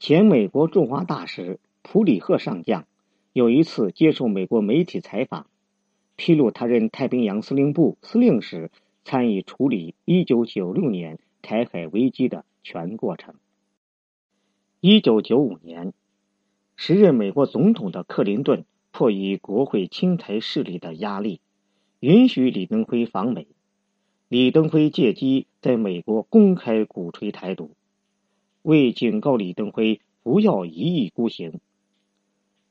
前美国驻华大使普里赫上将有一次接受美国媒体采访，披露他任太平洋司令部司令时参与处理1996年台海危机的全过程。1995年，时任美国总统的克林顿迫于国会亲台势力的压力，允许李登辉访美。李登辉借机在美国公开鼓吹台独，为警告李登辉不要一意孤行，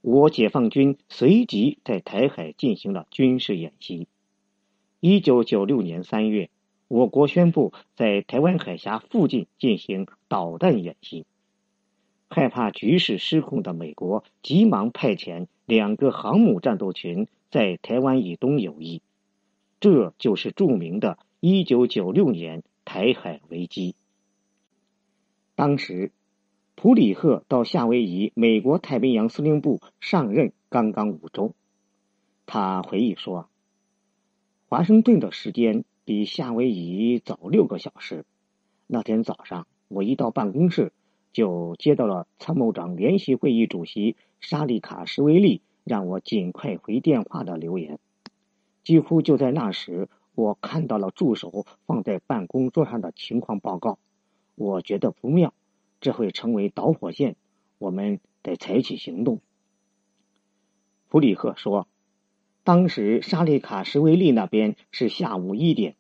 我解放军随即在台海进行了军事演习。一九九六年三月，我国宣布在台湾海峡附近进行导弹演习。害怕局势失控的美国急忙派遣两个航母战斗群在台湾以东游弋，这就是著名的。一九九六年台海危机，当时普里赫到夏威夷美国太平洋司令部上任刚刚五周。他回忆说：“华盛顿的时间比夏威夷早六个小时。那天早上，我一到办公室，就接到了参谋长联席会议主席沙利卡什维利让我尽快回电话的留言。几乎就在那时。”我看到了助手放在办公桌上的情况报告，我觉得不妙，这会成为导火线，我们得采取行动。普里赫说：“当时沙利卡什维利那边是下午一点，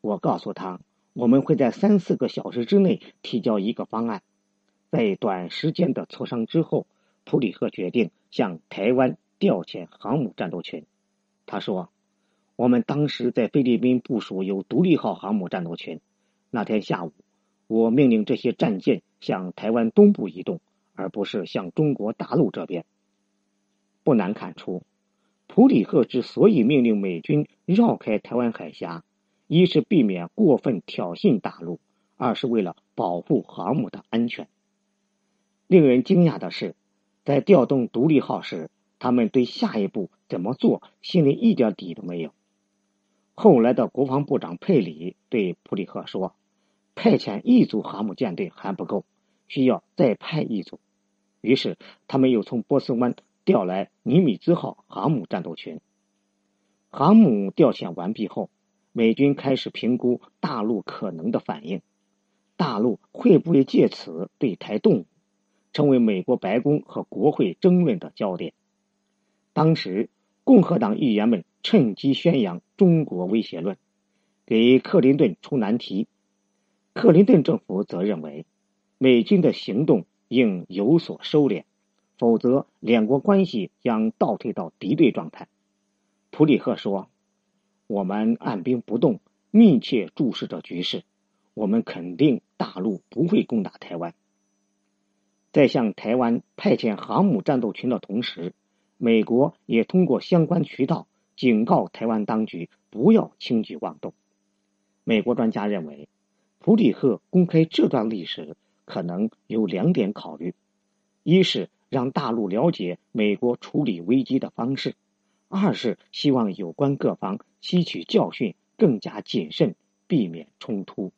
我告诉他，我们会在三四个小时之内提交一个方案。在短时间的磋商之后，普里赫决定向台湾调遣航母战斗群。他说。”我们当时在菲律宾部署有独立号航母战斗群。那天下午，我命令这些战舰向台湾东部移动，而不是向中国大陆这边。不难看出，普里赫之所以命令美军绕开台湾海峡，一是避免过分挑衅大陆，二是为了保护航母的安全。令人惊讶的是，在调动独立号时，他们对下一步怎么做心里一点底都没有。后来的国防部长佩里对普里赫说：“派遣一组航母舰队还不够，需要再派一组。”于是他们又从波斯湾调来尼米兹号航母战斗群。航母调遣完毕后，美军开始评估大陆可能的反应，大陆会不会借此对台动武，成为美国白宫和国会争论的焦点。当时，共和党议员们。趁机宣扬中国威胁论，给克林顿出难题。克林顿政府则认为，美军的行动应有所收敛，否则两国关系将倒退到敌对状态。普里赫说：“我们按兵不动，密切注视着局势。我们肯定大陆不会攻打台湾。在向台湾派遣航母战斗群的同时，美国也通过相关渠道。”警告台湾当局不要轻举妄动。美国专家认为，普里赫公开这段历史可能有两点考虑：一是让大陆了解美国处理危机的方式；二是希望有关各方吸取教训，更加谨慎，避免冲突。